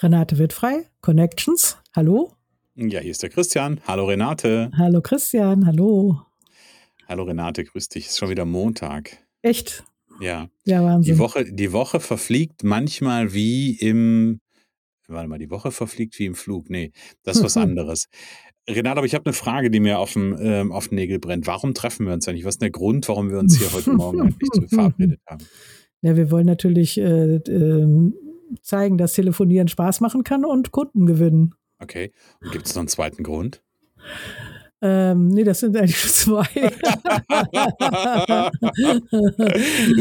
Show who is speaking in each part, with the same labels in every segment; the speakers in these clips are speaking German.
Speaker 1: Renate Wittfrei, Connections. Hallo.
Speaker 2: Ja, hier ist der Christian. Hallo Renate.
Speaker 1: Hallo Christian, hallo.
Speaker 2: Hallo Renate, grüß dich. Ist schon wieder Montag.
Speaker 1: Echt?
Speaker 2: Ja.
Speaker 1: Ja, Wahnsinn.
Speaker 2: Die Woche, die Woche verfliegt manchmal wie im, warte mal, die Woche verfliegt wie im Flug. Nee, das ist was anderes. Renate, aber ich habe eine Frage, die mir auf dem, ähm, auf den Nägel brennt. Warum treffen wir uns eigentlich? Was ist der Grund, warum wir uns hier heute Morgen eigentlich verabredet haben?
Speaker 1: Ja, wir wollen natürlich äh, äh, zeigen, dass Telefonieren Spaß machen kann und Kunden gewinnen.
Speaker 2: Okay. Und gibt es noch einen zweiten Grund?
Speaker 1: Ähm, nee, das sind eigentlich zwei.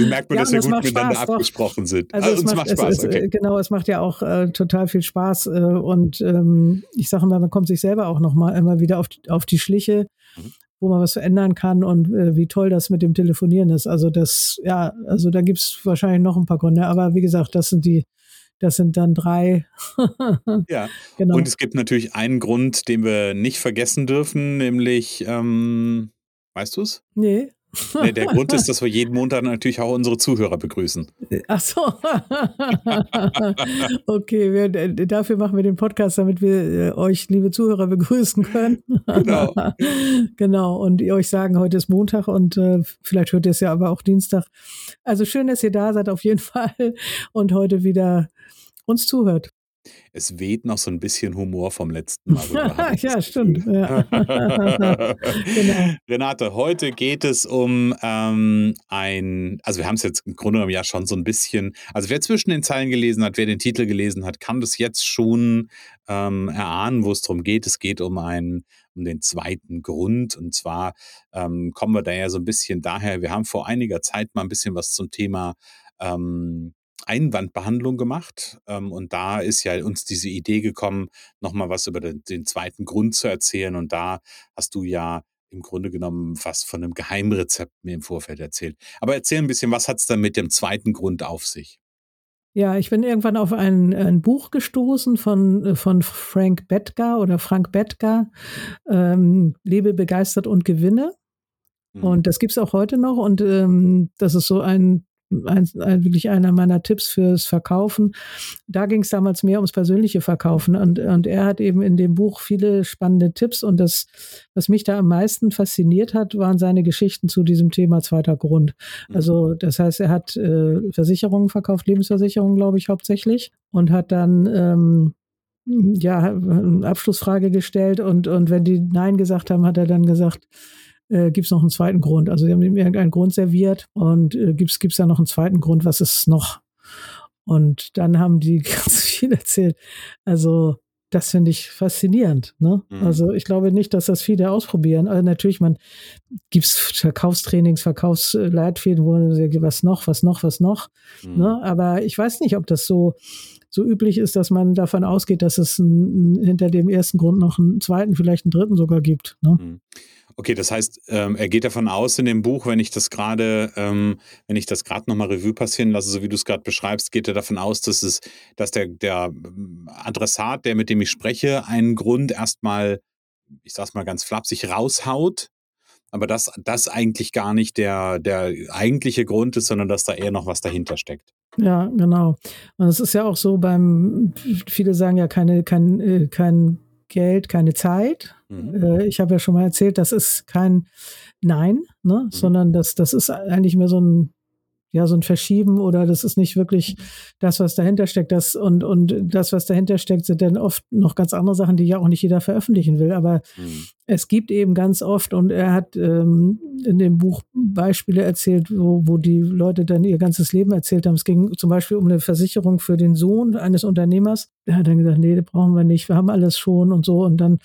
Speaker 2: merkt man,
Speaker 1: Ja,
Speaker 2: dass wir
Speaker 1: das
Speaker 2: gut
Speaker 1: macht
Speaker 2: miteinander
Speaker 1: Spaß, doch.
Speaker 2: abgesprochen sind.
Speaker 1: Also es
Speaker 2: uns
Speaker 1: macht,
Speaker 2: Spaß,
Speaker 1: es, es,
Speaker 2: okay.
Speaker 1: Genau, es macht ja auch äh, total viel Spaß äh, und ähm, ich sage mal, man kommt sich selber auch nochmal immer wieder auf, die- auf die Schliche,
Speaker 2: Mhm.
Speaker 1: wo man was verändern kann und äh, wie toll das mit dem Telefonieren ist. Also das, ja, also da gibt's wahrscheinlich noch ein paar Gründe, aber wie gesagt, das sind die, das sind dann drei.
Speaker 2: Ja.
Speaker 1: genau.
Speaker 2: Und es gibt natürlich einen Grund, den wir nicht vergessen dürfen, nämlich, ähm, weißt du es?
Speaker 1: nee.
Speaker 2: Nee, der Grund ist, dass wir jeden Montag natürlich auch unsere Zuhörer begrüßen.
Speaker 1: Ach so. okay, wir, dafür machen wir den Podcast, damit wir äh, euch, liebe Zuhörer, begrüßen können.
Speaker 2: Genau.
Speaker 1: genau. Und ihr euch sagen, heute ist Montag und äh, vielleicht hört ihr es ja aber auch Dienstag. Also schön, dass ihr da seid auf jeden Fall und heute wieder uns zuhört.
Speaker 2: Es weht noch so ein bisschen Humor vom letzten Mal.
Speaker 1: ja, stimmt. Ja. genau.
Speaker 2: Renate, heute geht es um ähm, ein, also wir haben es jetzt im Grunde genommen ja schon so ein bisschen, also wer zwischen den Zeilen gelesen hat, wer den Titel gelesen hat, kann das jetzt schon ähm, erahnen, wo es darum geht. Es geht um einen, um den zweiten Grund und zwar ähm, kommen wir da ja so ein bisschen daher, wir haben vor einiger Zeit mal ein bisschen was zum Thema ähm, Einwandbehandlung gemacht. Ähm, und da ist ja uns diese Idee gekommen, nochmal was über den, den zweiten Grund zu erzählen. Und da hast du ja im Grunde genommen fast von einem Geheimrezept mir im Vorfeld erzählt. Aber erzähl ein bisschen, was hat es dann mit dem zweiten Grund auf sich?
Speaker 1: Ja, ich bin irgendwann auf ein, ein Buch gestoßen von, von Frank Bettger oder Frank Bettger, ähm, Lebe begeistert und gewinne.
Speaker 2: Hm.
Speaker 1: Und das gibt's auch heute noch. Und ähm, das ist so ein, ein, ein wirklich einer meiner Tipps fürs Verkaufen. Da ging es damals mehr ums persönliche Verkaufen. Und, und er hat eben in dem Buch viele spannende Tipps. Und das, was mich da am meisten fasziniert hat, waren seine Geschichten zu diesem Thema zweiter Grund. Also das heißt, er hat äh, Versicherungen verkauft, Lebensversicherungen, glaube ich, hauptsächlich. Und hat dann ähm, ja, eine Abschlussfrage gestellt und, und wenn die Nein gesagt haben, hat er dann gesagt, äh, gibt es noch einen zweiten Grund? Also sie haben ihm irgendeinen Grund serviert und äh, gibt es da noch einen zweiten Grund? Was ist noch? Und dann haben die ganz viel erzählt. Also das finde ich faszinierend. Ne?
Speaker 2: Mhm.
Speaker 1: Also ich glaube nicht, dass das viele ausprobieren. Also natürlich, man gibt es Verkaufstrainings, Verkaufsleitfäden, wo man sagt, was noch, was noch, was noch.
Speaker 2: Hm.
Speaker 1: Ne? Aber ich weiß nicht, ob das so, so üblich ist, dass man davon ausgeht, dass es ein, ein, hinter dem ersten Grund noch einen zweiten, vielleicht einen dritten sogar gibt. Ne?
Speaker 2: Hm. Okay, das heißt, ähm, er geht davon aus in dem Buch, wenn ich das gerade, ähm, wenn ich das gerade nochmal Revue passieren lasse, so wie du es gerade beschreibst, geht er davon aus, dass es, dass der, der ähm, Adressat, der mit dem ich spreche, einen Grund erstmal, ich sag's mal ganz flapsig, raushaut, aber dass das eigentlich gar nicht der, der eigentliche Grund ist, sondern dass da eher noch was dahinter steckt.
Speaker 1: Ja, genau. Und es ist ja auch so beim, viele sagen ja keine, kein, äh, kein Geld, keine Zeit.
Speaker 2: Mhm.
Speaker 1: Äh, ich habe ja schon mal erzählt, das ist kein Nein, ne? sondern das, das ist eigentlich mehr so ein ja so ein Verschieben oder das ist nicht wirklich das, was dahinter steckt. Das und und das, was dahinter steckt, sind dann oft noch ganz andere Sachen, die ja auch nicht jeder veröffentlichen will. Aber mhm. es gibt eben ganz oft und er hat ähm, in dem Buch Beispiele erzählt, wo, wo die Leute dann ihr ganzes Leben erzählt haben. Es ging zum Beispiel um eine Versicherung für den Sohn eines Unternehmers. Der hat dann gesagt, nee, das brauchen wir nicht, wir haben alles schon und so und dann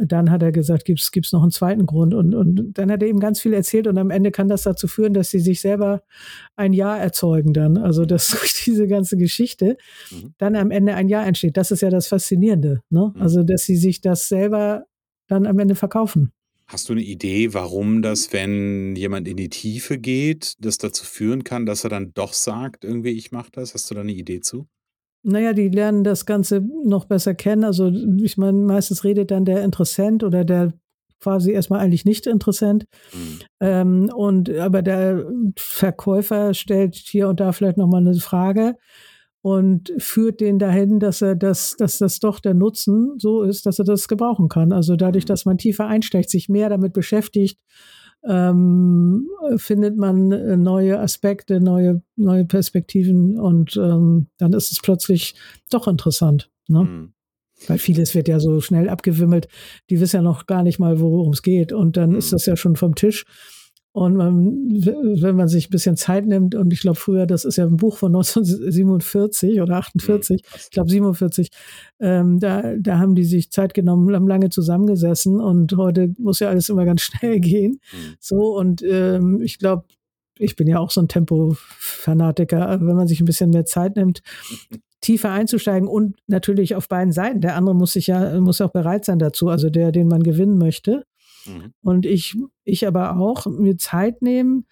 Speaker 1: dann hat er gesagt, gibt es noch einen zweiten Grund. Und, und dann hat er eben ganz viel erzählt und am Ende kann das dazu führen, dass sie sich selber ein Ja erzeugen dann. Also dass durch diese ganze Geschichte mhm. dann am Ende ein Ja entsteht. Das ist ja das Faszinierende. Ne? Mhm. Also dass sie sich das selber dann am Ende verkaufen.
Speaker 2: Hast du eine Idee, warum das, wenn jemand in die Tiefe geht, das dazu führen kann, dass er dann doch sagt, irgendwie, ich mache das? Hast du da eine Idee zu?
Speaker 1: Naja, die lernen das Ganze noch besser kennen. Also ich meine, meistens redet dann der Interessent oder der quasi erstmal eigentlich nicht Interessent. Mhm. Ähm, und aber der Verkäufer stellt hier und da vielleicht nochmal eine Frage und führt den dahin, dass er das, dass das doch der Nutzen so ist, dass er das gebrauchen kann. Also dadurch, mhm. dass man tiefer einsteigt, sich mehr damit beschäftigt, ähm, findet man äh, neue Aspekte, neue, neue Perspektiven und ähm, dann ist es plötzlich doch interessant. Ne? Mhm. Weil vieles wird ja so schnell abgewimmelt, die wissen ja noch gar nicht mal, worum es geht und dann mhm. ist das ja schon vom Tisch. Und man, wenn man sich ein bisschen Zeit nimmt, und ich glaube früher, das ist ja ein Buch von 1947 oder 48, mhm, ich glaube 47, ähm, da, da haben die sich Zeit genommen, haben lange zusammengesessen und heute muss ja alles immer ganz schnell gehen. Mhm. So, und ähm, ich glaube, ich bin ja auch so ein Tempo-Fanatiker, wenn man sich ein bisschen mehr Zeit nimmt, tiefer einzusteigen und natürlich auf beiden Seiten. Der andere muss sich ja, muss auch bereit sein dazu, also der, den man gewinnen möchte. Mhm. Und ich, ich aber auch mir Zeit nehmen,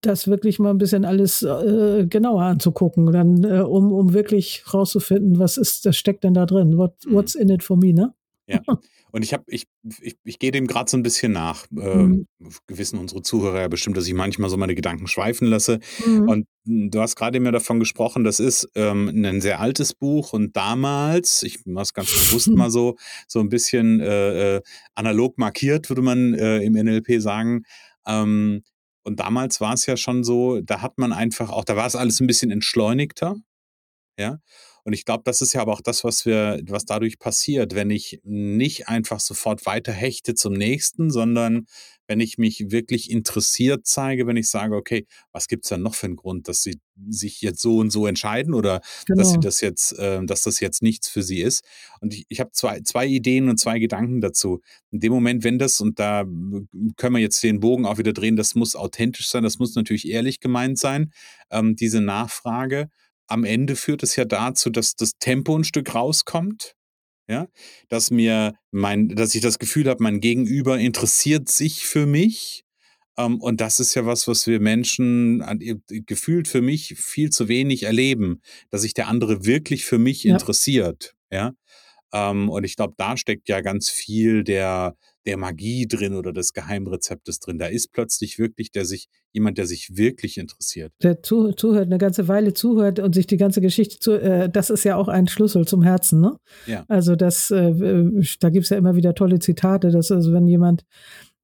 Speaker 1: das wirklich mal ein bisschen alles äh, genauer anzugucken, dann, äh, um, um wirklich rauszufinden, was ist, das steckt denn da drin? What, mhm. what's in it for me, ne?
Speaker 2: Ja. Und ich habe, ich, ich, ich gehe dem gerade so ein bisschen nach. Äh, mhm. Gewissen unsere Zuhörer ja bestimmt, dass ich manchmal so meine Gedanken schweifen lasse. Mhm. Und hm, du hast gerade mir davon gesprochen, das ist ähm, ein sehr altes Buch und damals, ich mache es ganz bewusst mal so, so ein bisschen äh, äh, analog markiert, würde man äh, im NLP sagen. Ähm, und damals war es ja schon so, da hat man einfach auch, da war es alles ein bisschen entschleunigter. Ja. Und ich glaube, das ist ja aber auch das, was wir, was dadurch passiert, wenn ich nicht einfach sofort weiter hechte zum nächsten, sondern wenn ich mich wirklich interessiert zeige, wenn ich sage, okay, was gibt es denn noch für einen Grund, dass sie sich jetzt so und so entscheiden oder genau. dass sie genau. das jetzt, äh, dass das jetzt nichts für sie ist. Und ich, ich habe zwei, zwei Ideen und zwei Gedanken dazu. In dem Moment, wenn das, und da können wir jetzt den Bogen auch wieder drehen, das muss authentisch sein, das muss natürlich ehrlich gemeint sein, ähm, diese Nachfrage am Ende führt es ja dazu, dass das Tempo ein Stück rauskommt. Ja, dass mir mein, dass ich das Gefühl habe, mein Gegenüber interessiert sich für mich. Ähm, und das ist ja was, was wir Menschen gefühlt für mich viel zu wenig erleben, dass sich der andere wirklich für mich ja. interessiert. Ja. Ähm, und ich glaube, da steckt ja ganz viel der, der Magie drin oder des Geheimrezeptes drin. Da ist plötzlich wirklich der sich, jemand, der sich wirklich interessiert.
Speaker 1: Der zu, zuhört, eine ganze Weile zuhört und sich die ganze Geschichte zu, äh, das ist ja auch ein Schlüssel zum Herzen, ne? Ja. Also das, äh, da gibt es ja immer wieder tolle Zitate, dass also wenn jemand,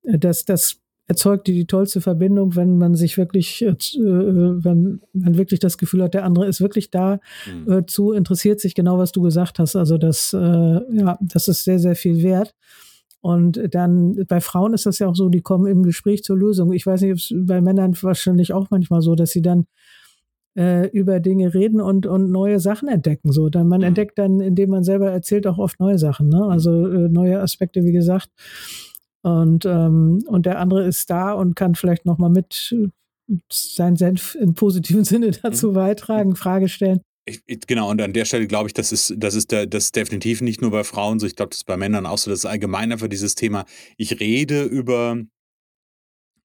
Speaker 1: äh, das, das erzeugt die, die tollste Verbindung, wenn man sich wirklich, äh, wenn man wirklich das Gefühl hat, der andere ist wirklich da mhm. äh, zu, interessiert sich genau, was du gesagt hast. Also das, äh, ja, das ist sehr, sehr viel wert. Und dann bei Frauen ist das ja auch so, die kommen im Gespräch zur Lösung. Ich weiß nicht, ob es bei Männern wahrscheinlich auch manchmal so, dass sie dann äh, über Dinge reden und, und neue Sachen entdecken. So, dann man mhm. entdeckt dann, indem man selber erzählt, auch oft neue Sachen. Ne? Also äh, neue Aspekte, wie gesagt. Und ähm, und der andere ist da und kann vielleicht noch mal mit äh, sein Senf im positiven Sinne dazu mhm. beitragen, Frage stellen.
Speaker 2: Ich, ich, genau, und an der Stelle glaube ich, das ist, das ist der, das ist definitiv nicht nur bei Frauen so, ich glaube, das ist bei Männern auch so, das ist allgemein einfach dieses Thema, ich rede über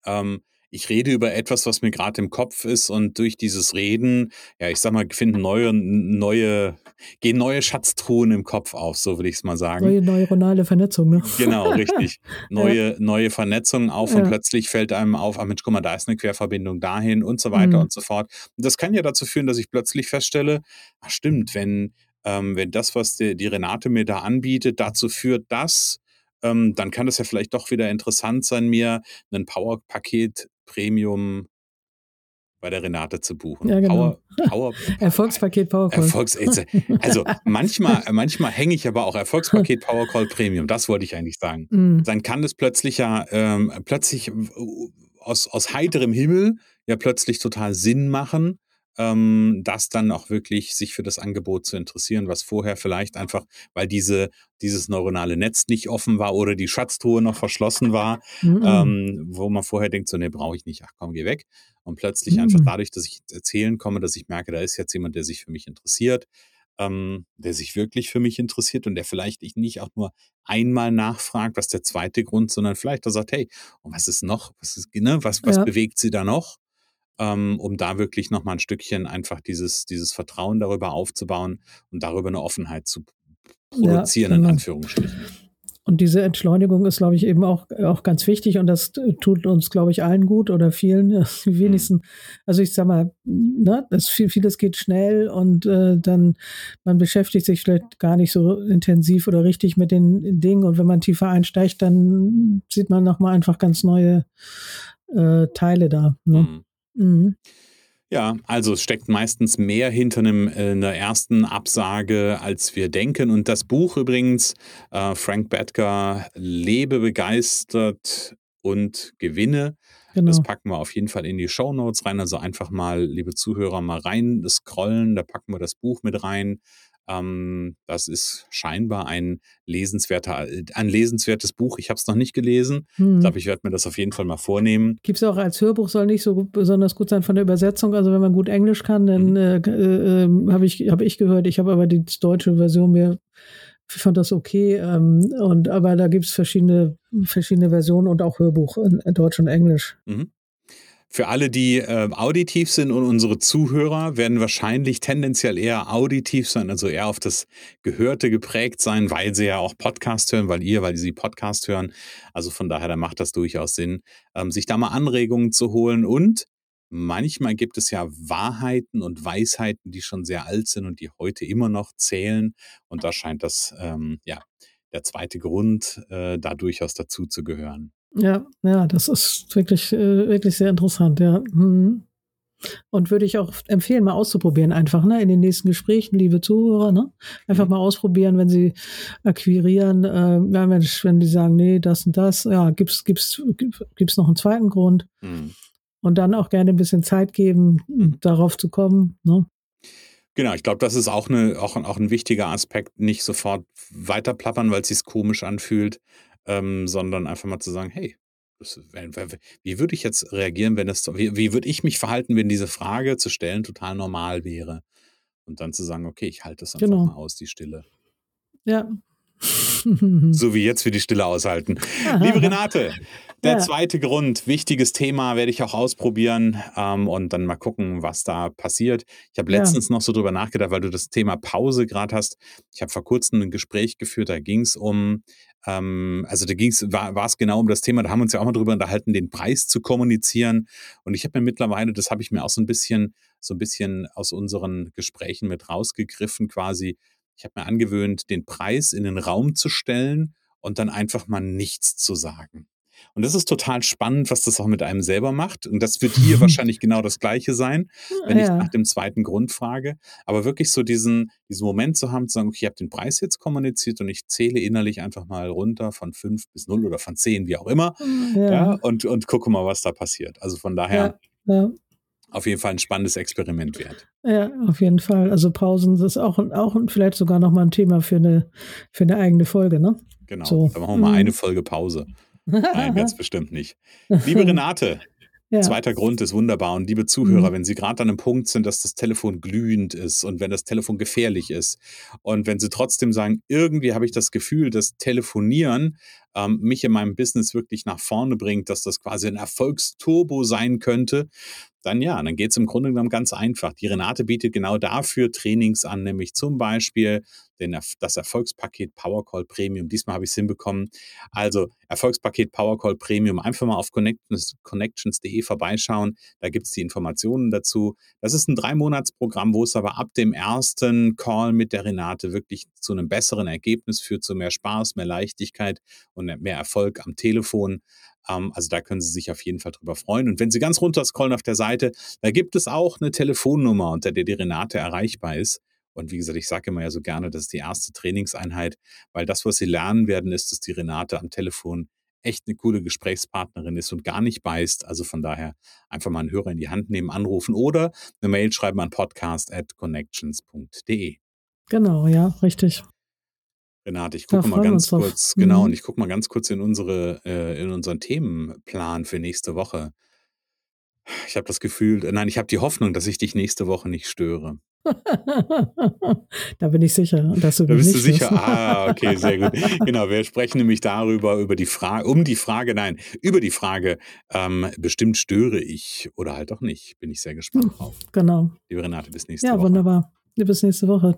Speaker 2: ähm, ich rede über etwas, was mir gerade im Kopf ist und durch dieses Reden, ja, ich sag mal, finden neue, neue, gehen neue Schatztruhen im Kopf auf, so würde ich es mal sagen.
Speaker 1: Neue neuronale Vernetzung, ne?
Speaker 2: Genau, richtig. Neue, ja. neue Vernetzungen auf ja. und plötzlich fällt einem auf, ah Mensch, guck mal, da ist eine Querverbindung dahin und so weiter mhm. und so fort. Und das kann ja dazu führen, dass ich plötzlich feststelle, ach stimmt, wenn, ähm, wenn das, was die, die Renate mir da anbietet, dazu führt, dass ähm, dann kann es ja vielleicht doch wieder interessant sein, mir ein Power-Paket Premium bei der Renate zu buchen.
Speaker 1: Ja, genau.
Speaker 2: Power, Power,
Speaker 1: Erfolgspaket Powercall.
Speaker 2: Erfolgs also manchmal, manchmal hänge ich aber auch Erfolgspaket Powercall Premium. Das wollte ich eigentlich sagen.
Speaker 1: Mm.
Speaker 2: Dann kann es plötzlich ja ähm, plötzlich aus, aus heiterem Himmel ja plötzlich total Sinn machen, ähm, das dann auch wirklich sich für das Angebot zu interessieren, was vorher vielleicht einfach, weil diese, dieses neuronale Netz nicht offen war oder die Schatztruhe noch verschlossen war,
Speaker 1: Mm.
Speaker 2: ähm, wo man vorher denkt, so, nee, brauche ich nicht, ach komm, geh weg. Und plötzlich
Speaker 1: Mm.
Speaker 2: einfach dadurch, dass ich erzählen komme, dass ich merke, da ist jetzt jemand, der sich für mich interessiert, ähm, der sich wirklich für mich interessiert und der vielleicht ich nicht auch nur einmal nachfragt, was der zweite Grund, sondern vielleicht da sagt, hey, und was ist noch, was ist, ne, was, was
Speaker 1: Ja.
Speaker 2: bewegt sie da noch? Ähm, um da wirklich nochmal ein Stückchen einfach dieses, dieses Vertrauen darüber aufzubauen und darüber eine Offenheit zu produzieren,
Speaker 1: Ja,
Speaker 2: in
Speaker 1: genau.
Speaker 2: Anführungsstrichen.
Speaker 1: Und diese Entschleunigung ist, glaube ich, eben auch, auch ganz wichtig und das tut uns, glaube ich, allen gut oder vielen, die wenigsten. Also ich sag mal, ne, das viel, vieles geht schnell und äh, dann man beschäftigt sich vielleicht gar nicht so intensiv oder richtig mit den Dingen und wenn man tiefer einsteigt, dann sieht man nochmal einfach ganz neue äh, Teile da. Ne?
Speaker 2: Mhm.
Speaker 1: Mhm.
Speaker 2: Ja, also es steckt meistens mehr hinter einem, äh, einer ersten Absage, als wir denken. Und das Buch übrigens, äh, Frank Bettger, Lebe begeistert und gewinne.
Speaker 1: Genau.
Speaker 2: Das packen wir auf jeden Fall in die Show Notes rein. Also einfach mal, liebe Zuhörer, mal rein scrollen. Da packen wir das Buch mit rein. Ähm, das ist scheinbar ein lesenswerter, ein lesenswertes Buch. Ich habe es noch nicht gelesen. Ich
Speaker 1: Mhm.
Speaker 2: glaube, ich werde mir das auf jeden Fall mal vornehmen.
Speaker 1: Gibt es auch als Hörbuch, soll nicht so besonders gut sein von der Übersetzung. Also wenn man gut Englisch kann, dann
Speaker 2: Mhm.
Speaker 1: äh, äh, habe ich, hab ich gehört, ich habe aber die deutsche Version mir, ich fand das okay. Ähm, und aber da gibt es verschiedene, verschiedene Versionen und auch Hörbuch in, in Deutsch und Englisch.
Speaker 2: Mhm. Für alle, die äh, auditiv sind und unsere Zuhörer werden wahrscheinlich tendenziell eher auditiv sein, also eher auf das Gehörte geprägt sein, weil sie ja auch Podcast hören, weil ihr, weil sie Podcast hören. Also von daher, da macht das durchaus Sinn, ähm, sich da mal Anregungen zu holen. Und manchmal gibt es ja Wahrheiten und Weisheiten, die schon sehr alt sind und die heute immer noch zählen. Und da scheint das, ähm, ja, der zweite Grund, äh, da durchaus dazu zu gehören.
Speaker 1: Ja, ja, das ist wirklich, äh, wirklich sehr interessant, ja. Mhm. Und würde ich auch empfehlen, mal auszuprobieren, einfach, ne, in den nächsten Gesprächen, liebe Zuhörer, ne? Einfach
Speaker 2: Mhm.
Speaker 1: mal ausprobieren, wenn sie akquirieren, äh, ja, Mensch, wenn die sagen, nee, das und das, ja, gibt's, gibt's, gibt's noch einen zweiten Grund.
Speaker 2: Mhm.
Speaker 1: Und dann auch gerne ein bisschen Zeit geben,
Speaker 2: Mhm.
Speaker 1: darauf zu kommen, ne?
Speaker 2: Genau, ich glaube, das ist auch, eine, auch, ein- auch ein wichtiger Aspekt, nicht sofort weiterplappern, weil es sich komisch anfühlt, ähm, sondern einfach mal zu sagen, hey, das, wie würde ich jetzt reagieren, wenn das, wie, wie würde ich mich verhalten, wenn diese Frage zu stellen total normal wäre? Und dann zu sagen, okay, ich halte das einfach
Speaker 1: Genau.
Speaker 2: mal aus, die Stille.
Speaker 1: Ja.
Speaker 2: So wie jetzt wir die Stille aushalten. Liebe Renate, der
Speaker 1: Ja.
Speaker 2: zweite Grund, wichtiges Thema, werde ich auch ausprobieren ähm, und dann mal gucken, was da passiert. Ich habe
Speaker 1: Ja.
Speaker 2: letztens noch so drüber nachgedacht, weil du das Thema Pause gerade hast. Ich habe vor kurzem ein Gespräch geführt, da ging es um, ähm, also da ging es, war war es genau um das Thema, da haben wir uns ja auch mal drüber unterhalten, den Preis zu kommunizieren. Und ich habe mir mittlerweile, das habe ich mir auch so ein bisschen, so ein bisschen aus unseren Gesprächen mit rausgegriffen, quasi, ich habe mir angewöhnt, den Preis in den Raum zu stellen und dann einfach mal nichts zu sagen. Und das ist total spannend, was das auch mit einem selber macht. Und das wird hier wahrscheinlich genau das Gleiche sein, wenn ich
Speaker 1: ja.
Speaker 2: nach dem zweiten Grund frage. Aber wirklich so diesen, diesen Moment zu haben, zu sagen, okay, ich habe den Preis jetzt kommuniziert und ich zähle innerlich einfach mal runter von fünf bis null oder von zehn, wie auch immer. Ja,
Speaker 1: ja.
Speaker 2: und, und gucke mal, was da passiert. Also von daher
Speaker 1: ja.
Speaker 2: auf jeden Fall ein spannendes Experiment wert.
Speaker 1: Ja, auf jeden Fall. Also Pausen das ist auch, auch vielleicht sogar nochmal ein Thema für eine, für eine eigene Folge, ne?
Speaker 2: Genau.
Speaker 1: So.
Speaker 2: Dann machen wir mal
Speaker 1: Mhm.
Speaker 2: eine Folge Pause. Nein, ganz bestimmt nicht. Liebe Renate,
Speaker 1: ja.
Speaker 2: Zweiter Grund ist wunderbar. Und liebe Zuhörer,
Speaker 1: Mhm.
Speaker 2: wenn Sie gerade an einem Punkt sind, dass das Telefon glühend ist und wenn das Telefon gefährlich ist und wenn Sie trotzdem sagen, irgendwie habe ich das Gefühl, dass Telefonieren ähm, mich in meinem Business wirklich nach vorne bringt, dass das quasi ein Erfolgsturbo sein könnte, dann ja, dann geht es im Grunde genommen ganz einfach. Die Renate bietet genau dafür Trainings an, nämlich zum Beispiel den, das Erfolgspaket Powercall Premium. Diesmal habe ich es hinbekommen. Also Erfolgspaket Powercall Premium. Einfach mal auf connections.de connections vorbeischauen. Da gibt es die Informationen dazu. Das ist ein Drei-Monats-Programm, wo es aber ab dem ersten Call mit der Renate wirklich zu einem besseren Ergebnis führt, zu mehr Spaß, mehr Leichtigkeit und und mehr Erfolg am Telefon. Ähm, also da können Sie sich auf jeden Fall drüber freuen. Und wenn Sie ganz runter scrollen auf der Seite, da gibt es auch eine Telefonnummer, unter der die Renate erreichbar ist. Und wie gesagt, ich sage immer ja so gerne, das ist die erste Trainingseinheit, weil das, was Sie lernen werden, ist, dass die Renate am Telefon echt eine coole Gesprächspartnerin ist und gar nicht beißt. Also von daher einfach mal einen Hörer in die Hand nehmen, anrufen oder eine Mail schreiben an podcast.connections.de.
Speaker 1: Genau, ja, richtig.
Speaker 2: Renate, ich gucke mal ganz kurz, genau, mhm. und ich gucke mal ganz kurz in unsere, äh, in unseren Themenplan für nächste Woche. Ich habe das Gefühl, nein, ich habe die Hoffnung, dass ich dich nächste Woche nicht störe.
Speaker 1: da bin ich sicher, dass du
Speaker 2: Da
Speaker 1: bist
Speaker 2: du sicher. Ah, okay, sehr gut. genau, wir sprechen nämlich darüber, über die Frage, um die Frage, nein, über die Frage, ähm, bestimmt störe ich oder halt auch nicht. Bin ich sehr gespannt hm, drauf.
Speaker 1: Genau.
Speaker 2: Liebe Renate, bis nächste
Speaker 1: ja,
Speaker 2: Woche.
Speaker 1: Ja, wunderbar. Bis nächste Woche.